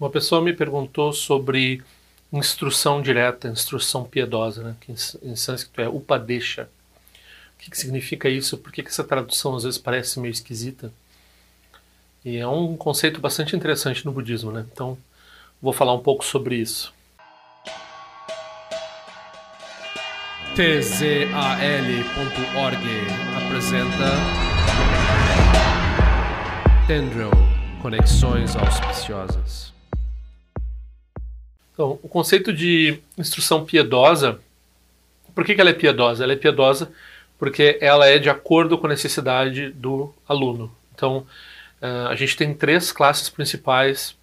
Uma pessoa me perguntou sobre instrução direta, instrução piedosa, né? que em sânscrito é upadesha. O que, que significa isso? Por que, que essa tradução às vezes parece meio esquisita? E é um conceito bastante interessante no budismo, né? Então, vou falar um pouco sobre isso. tzal.org apresenta Tendril Conexões Auspiciosas. Então, o conceito de instrução piedosa, por que, que ela é piedosa? Ela é piedosa porque ela é de acordo com a necessidade do aluno. Então, uh, a gente tem três classes principais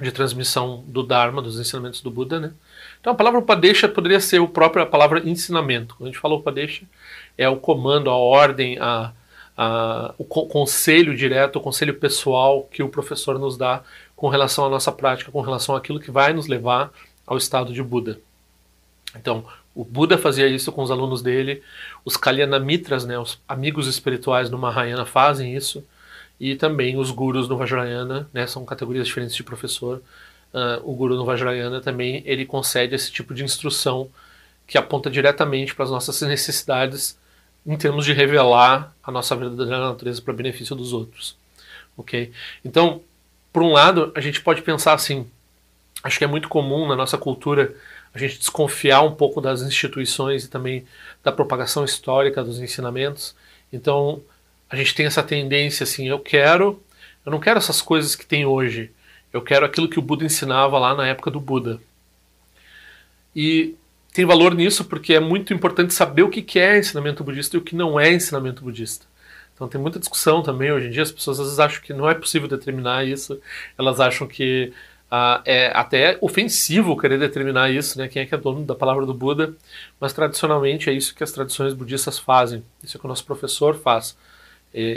de transmissão do Dharma, dos ensinamentos do Buda, né? Então a palavra Upadesha poderia ser a própria palavra ensinamento. Quando a gente fala Upadesha, é o comando, a ordem, a, a, o conselho direto, o conselho pessoal que o professor nos dá com relação à nossa prática, com relação àquilo que vai nos levar ao estado de Buda. Então, o Buda fazia isso com os alunos dele, os Kalyanamitas, né, os amigos espirituais do Mahayana fazem isso, e também os gurus no Vajrayana, né, são categorias diferentes de professor. Uh, o guru no Vajrayana também ele concede esse tipo de instrução que aponta diretamente para as nossas necessidades em termos de revelar a nossa verdadeira natureza para benefício dos outros. Ok? Então, por um lado, a gente pode pensar assim, acho que é muito comum na nossa cultura a gente desconfiar um pouco das instituições e também da propagação histórica dos ensinamentos. Então, a gente tem essa tendência assim, eu quero, eu não quero essas coisas que tem hoje. Eu quero aquilo que o Buda ensinava lá na época do Buda. E tem valor nisso porque é muito importante saber o que é ensinamento budista e o que não é ensinamento budista. Então tem muita discussão também hoje em dia. As pessoas às vezes acham que não é possível determinar isso. Elas acham que ah, é até ofensivo querer determinar isso, né? Quem é que é dono da palavra do Buda? Mas tradicionalmente é isso que as tradições budistas fazem. Isso é que o nosso professor faz.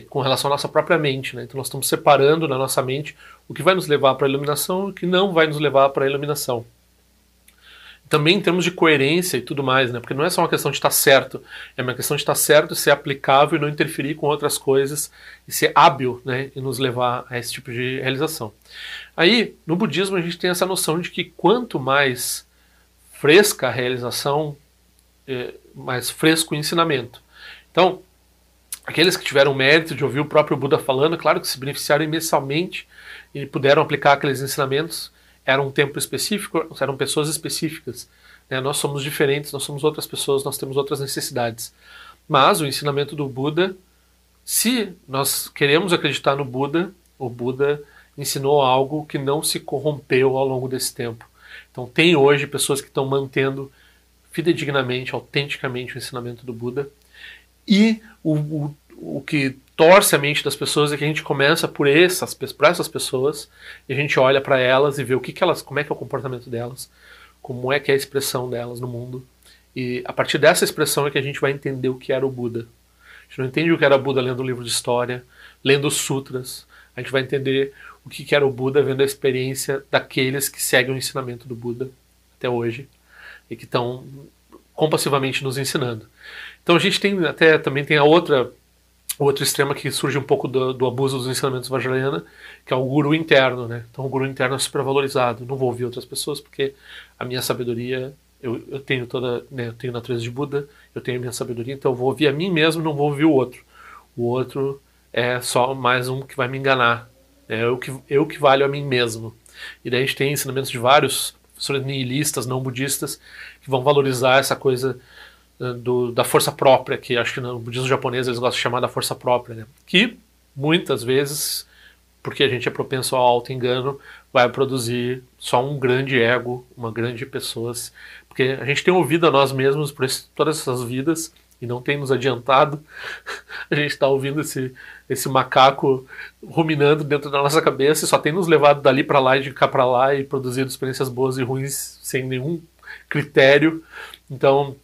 com relação à nossa própria mente, né? Então nós estamos separando na nossa mente o que vai nos levar para a iluminação e o que não vai nos levar para a iluminação também em termos de coerência e tudo mais, né? Porque não é só uma questão de estar certo, é uma questão de estar certo, ser aplicável e não interferir com outras coisas e ser hábil, né? E nos levar a esse tipo de realização. Aí, no budismo, a gente tem essa noção de que quanto mais fresca a realização, é, mais fresco o ensinamento. Então, aqueles que tiveram mérito de ouvir o próprio Buda falando, claro que se beneficiaram imensamente e puderam aplicar aqueles ensinamentos era um tempo específico, eram pessoas específicas. Né? Nós somos diferentes, nós somos outras pessoas, nós temos outras necessidades. Mas o ensinamento do Buda, se nós queremos acreditar no Buda, o Buda ensinou algo que não se corrompeu ao longo desse tempo. Então tem hoje pessoas que estão mantendo fidedignamente, autenticamente o ensinamento do Buda. E o, o, o que torce a mente das pessoas é que a gente começa por essas, por essas pessoas e a gente olha para elas e vê o que, que elas, como é que é o comportamento delas, como é que é a expressão delas no mundo. E a partir dessa expressão é que a gente vai entender o que era o Buda. A gente não entende o que era o Buda lendo um livro de história, lendo sutras. A gente vai entender o que era o Buda vendo a experiência daqueles que seguem o ensinamento do Buda até hoje e que estão compassivamente nos ensinando. Então a gente tem até também tem a outra o outro extremo que surge um pouco do, do abuso dos ensinamentos Vajrayana, que é o guru interno, né? Então o guru interno é supervalorizado. Não vou ouvir outras pessoas porque a minha sabedoria, eu, eu tenho toda, né, eu tenho natureza de Buda, eu tenho a minha sabedoria, então eu vou ouvir a mim mesmo, não vou ouvir o outro. O outro é só mais um que vai me enganar. É eu que, eu que valho a mim mesmo. E daí a gente tem ensinamentos de vários professores nihilistas, não budistas, que vão valorizar essa coisa do, da força própria, que acho que no budismo japonês eles gostam de chamar da força própria, né? que muitas vezes, porque a gente é propenso ao auto-engano, vai produzir só um grande ego, uma grande pessoas, porque a gente tem ouvido a nós mesmos por esse, todas essas vidas e não tem nos adiantado. A gente está ouvindo esse, esse macaco ruminando dentro da nossa cabeça e só tem nos levado dali para lá e de cá para lá e produzido experiências boas e ruins sem nenhum critério. Então,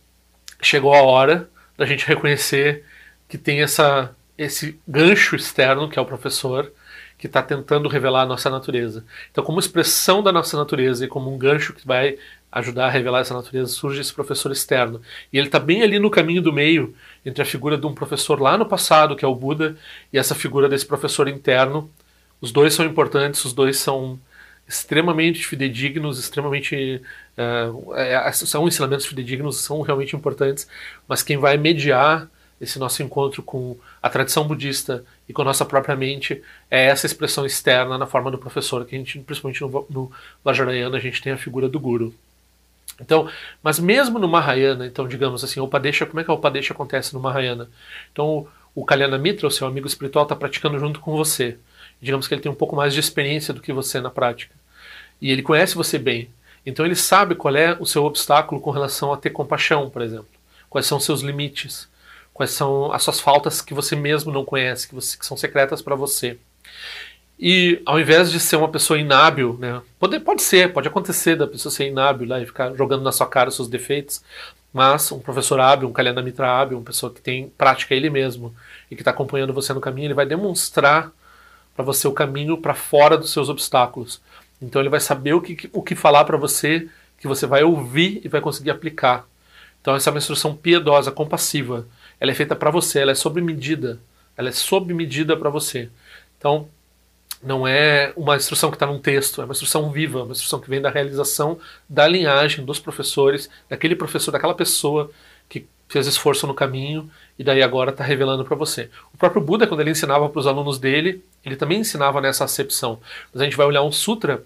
chegou a hora da gente reconhecer que tem essa, esse gancho externo, que é o professor, que está tentando revelar a nossa natureza. Então, como expressão da nossa natureza e como um gancho que vai ajudar a revelar essa natureza, surge esse professor externo. E ele está bem ali no caminho do meio entre a figura de um professor lá no passado, que é o Buda, e essa figura desse professor interno. Os dois são importantes, os dois são extremamente fidedignos, extremamente. Uh, são ensinamentos fidedignos, são realmente importantes, mas quem vai mediar esse nosso encontro com a tradição budista e com a nossa própria mente é essa expressão externa na forma do professor, que a gente, principalmente no, no Vajrayana, a gente tem a figura do guru. Então, mas mesmo no Mahayana, então digamos assim, o Upadesha, como é que o Upadesha acontece no Mahayana? Então, o Kalyana Mitra, o seu amigo espiritual, está praticando junto com você. Digamos que ele tem um pouco mais de experiência do que você na prática. E ele conhece você bem. Então ele sabe qual é o seu obstáculo com relação a ter compaixão, por exemplo. Quais são os seus limites quais são as suas faltas que você mesmo não conhece, que, você, que são secretas para você. E ao invés de ser uma pessoa inábil, né, pode, pode ser, pode acontecer da pessoa ser inábil lá e ficar jogando na sua cara os seus defeitos, mas um professor hábil, um Kalyana Mitra hábil, uma pessoa que tem prática ele mesmo e que está acompanhando você no caminho, ele vai demonstrar para você o caminho para fora dos seus obstáculos. Então ele vai saber o que, o que falar para você, que você vai ouvir e vai conseguir aplicar. Então essa é uma instrução piedosa, compassiva ela é feita para você, ela é sob medida, ela é sob medida para você. Então, não é uma instrução que está num texto, é uma instrução viva, uma instrução que vem da realização da linhagem dos professores, daquele professor, daquela pessoa fez esforço no caminho e daí agora está revelando para você. O próprio Buda, quando ele ensinava para os alunos dele, ele também ensinava nessa acepção. Mas a gente vai olhar um sutra.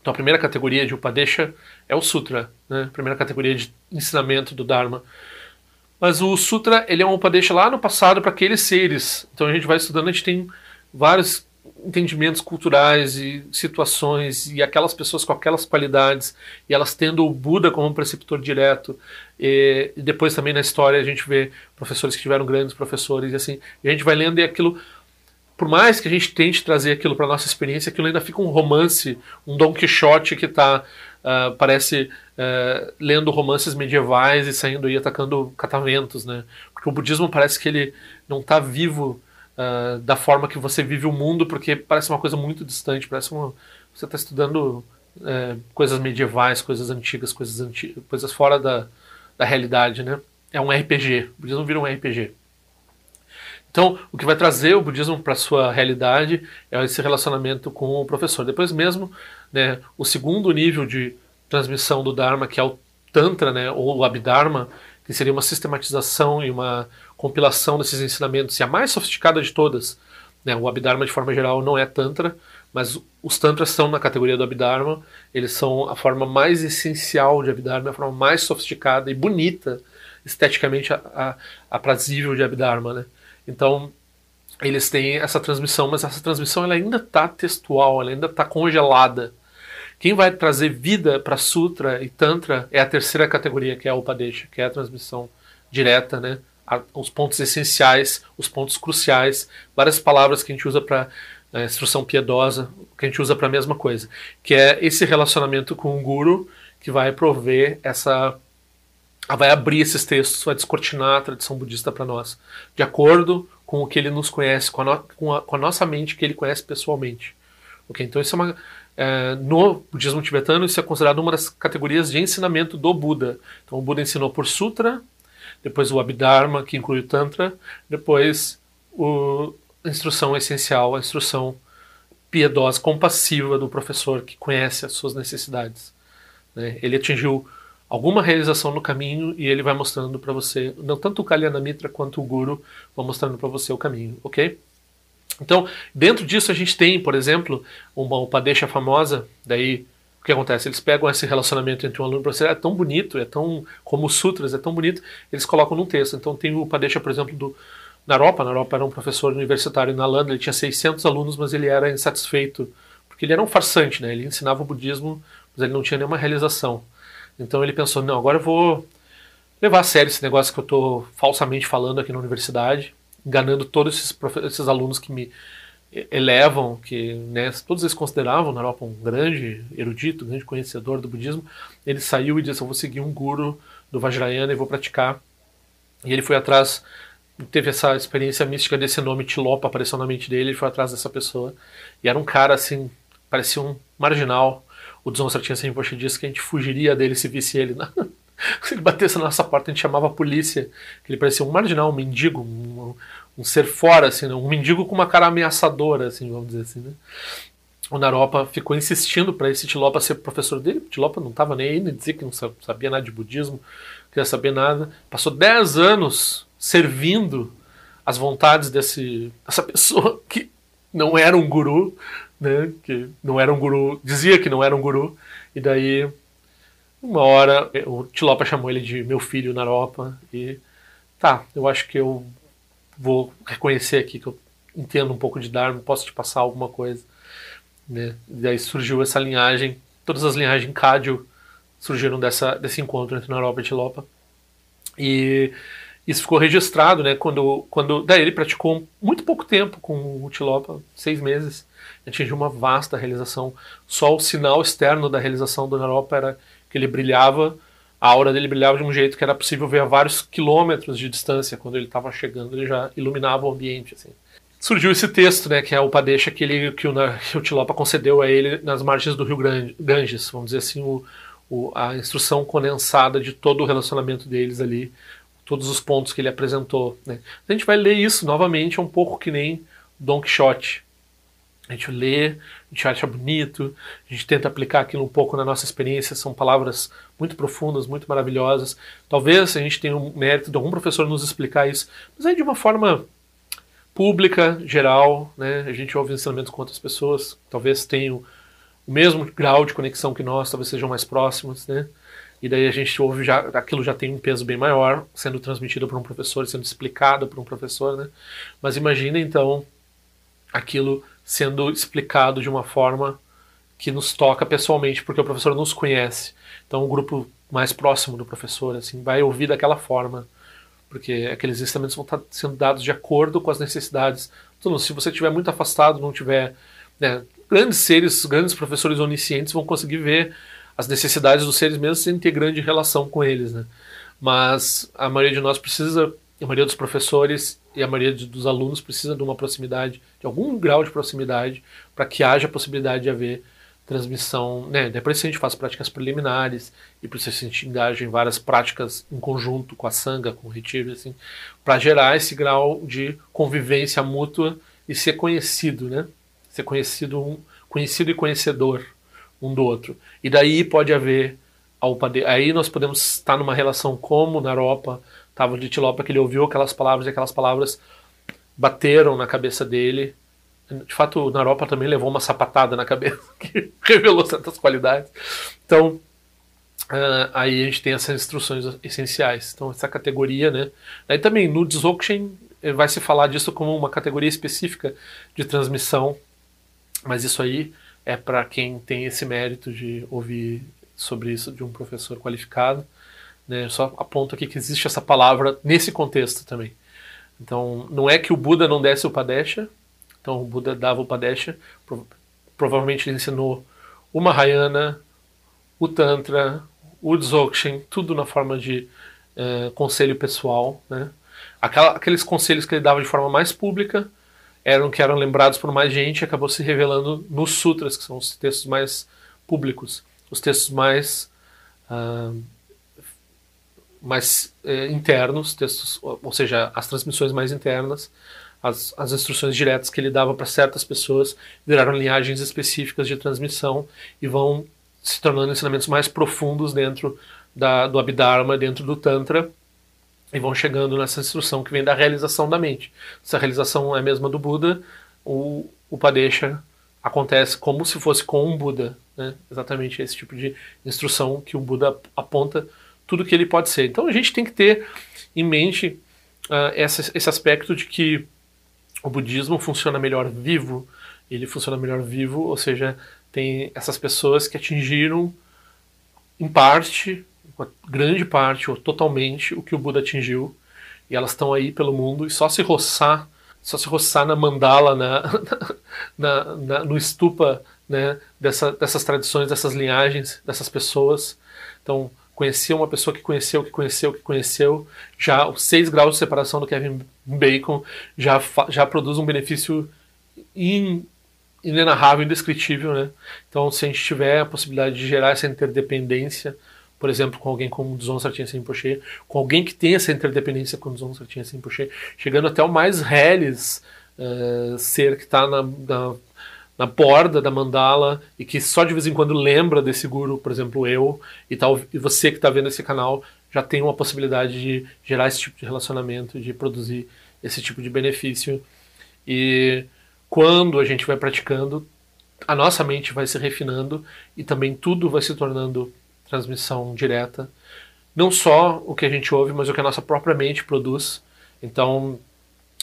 Então a primeira categoria de Upadesha é o sutra, né? a primeira categoria de ensinamento do Dharma. Mas o Sutra, ele é um Upadesha lá no passado para aqueles seres. Então a gente vai estudando, a gente tem vários entendimentos culturais e situações e aquelas pessoas com aquelas qualidades e elas tendo o Buda como um preceptor direto e, depois também na história a gente vê professores que tiveram grandes professores e assim e a gente vai lendo e aquilo por mais que a gente tente trazer aquilo para nossa experiência aquilo ainda fica um romance um Don Quixote que está uh, parece uh, lendo romances medievais e saindo aí atacando catamentos, né? Porque o budismo parece que ele não está vivo uh, da forma que você vive o mundo, porque parece uma coisa muito distante, parece uma, você está estudando uh, coisas medievais, coisas antigas, coisas, anti coisas fora da, da realidade, né? É um RPG, o budismo vira um RPG. Então, o que vai trazer o budismo para sua realidade é esse relacionamento com o professor. Depois mesmo, né, o segundo nível de transmissão do Dharma, que é o Tantra, né, ou o Abhidharma, que seria uma sistematização e uma compilação desses ensinamentos, e a mais sofisticada de todas. Né, o Abhidharma, de forma geral, não é Tantra, mas os Tantras são na categoria do Abhidharma, eles são a forma mais essencial de Abhidharma, a forma mais sofisticada e bonita, esteticamente aprazível de Abhidharma. Né? Então, eles têm essa transmissão, mas essa transmissão ela ainda está textual, ela ainda está congelada. Quem vai trazer vida para Sutra e Tantra é a terceira categoria, que é o Upadesha, que é a transmissão direta, né? os pontos essenciais, os pontos cruciais, várias palavras que a gente usa para é, instrução piedosa, que a gente usa para a mesma coisa, que é esse relacionamento com o guru que vai prover essa vai abrir esses textos, vai descortinar a tradição budista para nós, de acordo com o que ele nos conhece, com a, no, com a, com a nossa mente que ele conhece pessoalmente. Okay? Então isso é uma é, no budismo tibetano, isso é considerado uma das categorias de ensinamento do Buda. Então, o Buda ensinou por Sutra, depois o Abhidharma, que inclui o Tantra, depois o, a instrução essencial, a instrução piedosa, compassiva do professor que conhece as suas necessidades. Né? Ele atingiu alguma realização no caminho e ele vai mostrando para você, não tanto o Kalyana Mitra quanto o Guru vão mostrando para você o caminho, ok? Então, dentro disso a gente tem, por exemplo, uma upadesha famosa, daí o que acontece? Eles pegam esse relacionamento entre um aluno e um professor, é tão bonito, é tão, como os sutras, é tão bonito, eles colocam num texto. Então tem o upadesha, por exemplo, do Naropa, Naropa era um professor universitário na Landa, ele tinha 600 alunos, mas ele era insatisfeito, porque ele era um farsante, né? ele ensinava o budismo, mas ele não tinha nenhuma realização. Então ele pensou, não, agora eu vou levar a sério esse negócio que eu estou falsamente falando aqui na universidade, enganando todos esses, esses alunos que me elevam, que né, todos eles consideravam na Europa um grande erudito, um grande conhecedor do budismo, ele saiu e disse: Eu vou seguir um guru do Vajrayana e vou praticar. E ele foi atrás, teve essa experiência mística desse nome Tilopa apareceu na mente dele, ele foi atrás dessa pessoa. E era um cara assim, parecia um marginal. O Dzongsa tinha sempre disse que a gente fugiria dele se visse ele na, Se ele batesse na nossa porta, a gente chamava a polícia, ele parecia um marginal, um mendigo, um, um ser fora, assim, né? um mendigo com uma cara ameaçadora, assim, vamos dizer assim, né? o Naropa ficou insistindo para esse Tilopa ser professor dele. O Tilopa não estava nem aí, nem dizia que não sabia nada de budismo, não queria saber nada. Passou 10 anos servindo as vontades desse, dessa pessoa que não era um guru, né? que não era um guru, dizia que não era um guru, e daí, uma hora, o Tilopa chamou ele de meu filho Naropa, e tá, eu acho que eu vou reconhecer aqui que eu entendo um pouco de Dharma, posso te passar alguma coisa. Né? E daí surgiu essa linhagem, todas as linhagens Cádio surgiram dessa, desse encontro entre Naropa e Tilopa. E isso ficou registrado, né? Quando, quando daí ele praticou muito pouco tempo com o Tilopa, seis meses, atingiu uma vasta realização. Só o sinal externo da realização do Naropa era que ele brilhava, a aura dele brilhava de um jeito que era possível ver a vários quilômetros de distância. Quando ele estava chegando, ele já iluminava o ambiente. Assim surgiu esse texto, né, que é o Padesha que, ele, que, o, que o Tilopa concedeu a ele nas margens do Rio Grande, Ganges, vamos dizer assim, o, o, a instrução condensada de todo o relacionamento deles ali, todos os pontos que ele apresentou. Né. A gente vai ler isso novamente, é um pouco que nem Don Quixote. A gente lê, a gente acha bonito, a gente tenta aplicar aquilo um pouco na nossa experiência, são palavras muito profundas, muito maravilhosas. Talvez a gente tenha um mérito de algum professor nos explicar isso, mas aí de uma forma pública, geral, né? A gente ouve ensinamentos com outras pessoas, talvez tenham o mesmo grau de conexão que nós, talvez sejam mais próximas, né? E daí a gente ouve já, aquilo já tem um peso bem maior, sendo transmitido por um professor, sendo explicado por um professor, né? Mas imagina então aquilo sendo explicado de uma forma que nos toca pessoalmente, porque o professor nos conhece. Então o grupo mais próximo do professor assim vai ouvir daquela forma porque aqueles instrumentos vão estar sendo dados de acordo com as necessidades. Então, se você estiver muito afastado, não tiver né, grandes seres, grandes professores oniscientes vão conseguir ver as necessidades dos seres mesmo sem ter grande relação com eles, né? Mas a maioria de nós precisa, a maioria dos professores e a maioria dos alunos precisa de uma proximidade, de algum grau de proximidade, para que haja a possibilidade de haver transmissão, né? Depois a gente faz práticas preliminares e por isso a gente em várias práticas em conjunto com a sanga, com o retiro, assim, para gerar esse grau de convivência mútua e ser conhecido, né? Ser conhecido, um, conhecido e conhecedor um do outro. E daí pode haver aí nós podemos estar numa relação como na Europa estava de Tilopa que ele ouviu aquelas palavras e aquelas palavras bateram na cabeça dele de fato, Naropa também levou uma sapatada na cabeça que revelou certas qualidades. Então, uh, aí a gente tem essas instruções essenciais. Então, essa categoria, né? Aí também no Dzogchen eh, vai se falar disso como uma categoria específica de transmissão, mas isso aí é para quem tem esse mérito de ouvir sobre isso de um professor qualificado. Né? Só aponto aqui que existe essa palavra nesse contexto também. Então, não é que o Buda não desse o Padesha, então o Buda dava o Padesha, provavelmente ele ensinou o Mahayana, o Tantra, o Dzogchen, tudo na forma de uh, conselho pessoal. Né? Aquela, aqueles conselhos que ele dava de forma mais pública eram que eram lembrados por mais gente e acabou se revelando nos sutras, que são os textos mais públicos, os textos mais uh, mais uh, internos, textos, ou seja, as transmissões mais internas, as, as instruções diretas que ele dava para certas pessoas viraram linhagens específicas de transmissão e vão se tornando ensinamentos mais profundos dentro da, do Abhidharma, dentro do Tantra, e vão chegando nessa instrução que vem da realização da mente. Se a realização é a mesma do Buda, o Upadesha acontece como se fosse com um Buda. Né? Exatamente esse tipo de instrução que o Buda aponta tudo que ele pode ser. Então a gente tem que ter em mente uh, esse, esse aspecto de que o budismo funciona melhor vivo, ele funciona melhor vivo, ou seja, tem essas pessoas que atingiram em parte, uma grande parte ou totalmente o que o Buda atingiu, e elas estão aí pelo mundo e só se roçar, só se roçar na mandala, na, na, na no estupa né, dessa, dessas tradições, dessas linhagens, dessas pessoas. Então, conhecer uma pessoa que conheceu, que conheceu, que conheceu, já os seis graus de separação do Kevin Bacon já, já produz um benefício in, inenarrável, indescritível, né? Então, se a gente tiver a possibilidade de gerar essa interdependência, por exemplo, com alguém como Dzon Sartinha Rinpoche, com alguém que tem essa interdependência com Dzon Sartinha Rinpoche, chegando até o mais reles uh, ser que está na, na, na borda da mandala e que só de vez em quando lembra desse guru, por exemplo, eu e tal, e você que está vendo esse canal já tem uma possibilidade de gerar esse tipo de relacionamento, de produzir esse tipo de benefício. E quando a gente vai praticando, a nossa mente vai se refinando e também tudo vai se tornando transmissão direta. Não só o que a gente ouve, mas o que a nossa própria mente produz. Então,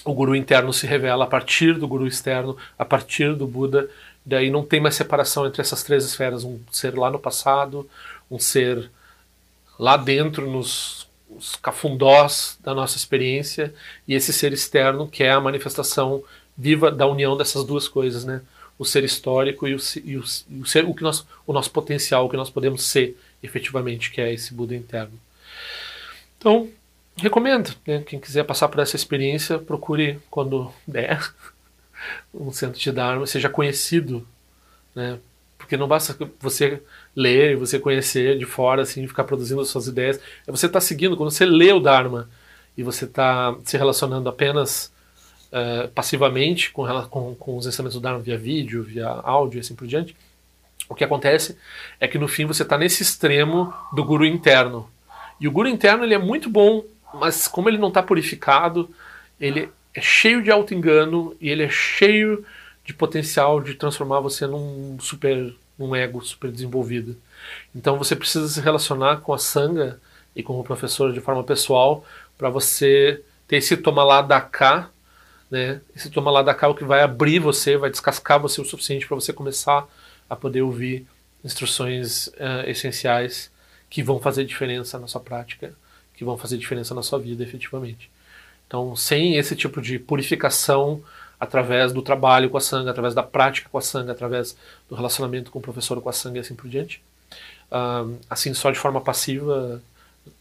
o guru interno se revela a partir do guru externo, a partir do Buda. Daí não tem mais separação entre essas três esferas: um ser lá no passado, um ser lá dentro, nos, cafundós da nossa experiência, e esse ser externo, que é a manifestação viva da união dessas duas coisas, né? O ser histórico e o, e o, e o ser, o, que nós, o nosso potencial, o que nós podemos ser efetivamente, que é esse Buda interno. Então, recomendo. Né? Quem quiser passar por essa experiência, procure quando der um centro de Dharma, seja conhecido, né? Porque não basta você ler, você conhecer de fora, assim, ficar produzindo as suas ideias. É você estar tá seguindo, quando você lê o Dharma e você está se relacionando apenas uh, passivamente com, com, com, os ensinamentos do Dharma via vídeo, via áudio e assim por diante, o que acontece é que no fim você está nesse extremo do guru interno. E o guru interno ele é muito bom mas como ele não está purificado, ele é cheio de auto-engano e ele é cheio de potencial de transformar você num super, num ego super desenvolvido. Então você precisa se relacionar com a sanga e com o professor de forma pessoal para você ter esse toma lá da cá, né? Esse toma lá da cá é o que vai abrir você, vai descascar você o suficiente para você começar a poder ouvir instruções uh, essenciais que vão fazer diferença na sua prática que vão fazer diferença na sua vida efetivamente. Então, sem esse tipo de purificação através do trabalho com a sangue, através da prática com a sangue, através do relacionamento com o professor com a sangue e assim por diante, assim só de forma passiva,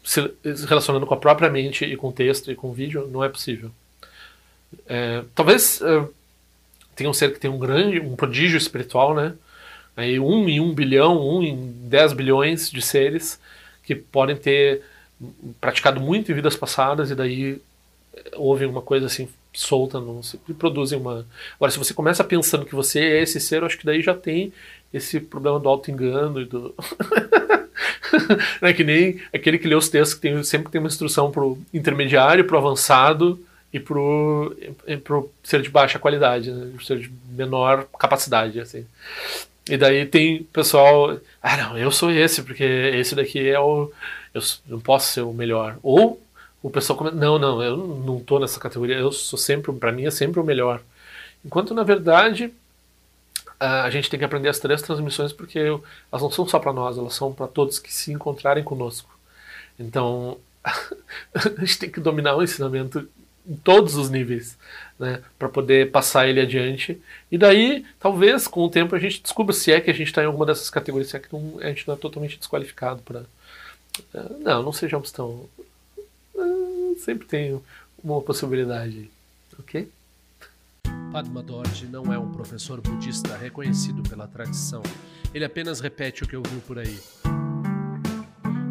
se relacionando com a própria mente e com o texto e com o vídeo, não é possível. É, talvez uh, tenha um ser que tem um grande, um prodígio espiritual, né? Aí um em um bilhão, um em dez bilhões de seres que podem ter praticado muito em vidas passadas e daí houve uma coisa assim solta não e produzem uma agora se você começa pensando que você é esse ser eu acho que daí já tem esse problema do auto engano e do é que nem aquele que lê os textos que tem, sempre tem uma instrução pro intermediário pro avançado e pro, e pro ser de baixa qualidade né? ser de menor capacidade assim e daí tem pessoal ah não eu sou esse porque esse daqui é o eu não posso ser o melhor. Ou o pessoal comenta, não, não, eu não estou nessa categoria, eu sou sempre, para mim é sempre o melhor. Enquanto na verdade a gente tem que aprender as três transmissões porque elas não são só para nós, elas são para todos que se encontrarem conosco. Então a gente tem que dominar o ensinamento em todos os níveis, né, para poder passar ele adiante. E daí, talvez com o tempo a gente descubra se é que a gente está em alguma dessas categorias, se é que não, a gente não é totalmente desqualificado para não, não sejamos tão. Ah, sempre tem uma possibilidade, ok? Padma Dorje não é um professor budista reconhecido pela tradição. Ele apenas repete o que ouviu por aí.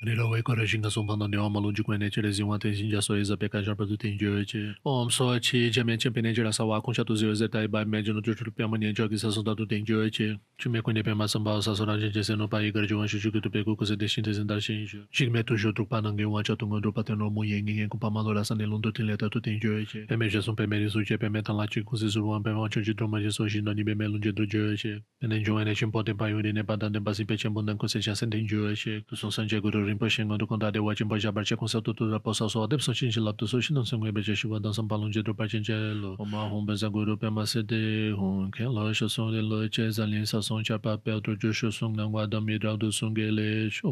Rila wai kora shinga songpa na dewa malun jikwa ne chile zingwa ten shinja so eza peka jarpa du ten jio eche. Om so chi jamen chen pene jira sa wakun shatu zio eze tai e bai me jino chuchul piyama nian jio ki sa songda du ten jio eche. Chume kwenye pema samba sa sora jen jese no pa igar jiwan shu shukutu peku kuse de shin tezen dar shin jio. Shik me tu shio trukpa nange wan cha tungon drupa ten romu yen ngen kupa malo la san elun du ten leta du ten jio eche. Peme jesun peme risu che peme tan la chi kuse surwan peme wancho chi droma jeso shin no ni peme elun je du jio eche. Pene jio ene chen poten pa yuri ne pa dan den pasi pe chen bundan kuse chasen ten jio eche. Kusun san je guru rinpoche ngon dukon dade wachin pa jabar che tu tu da posa so adep so chin chi lap tu so shin shinon sengwe beche shiwa dan sam palung je drupa chin che lo oma hon benza guru pe ma se de hon ke lo sho song de lo che zan lin sa song cha pa pe otro jo sho song nang wa dam mi rao du song ge le sho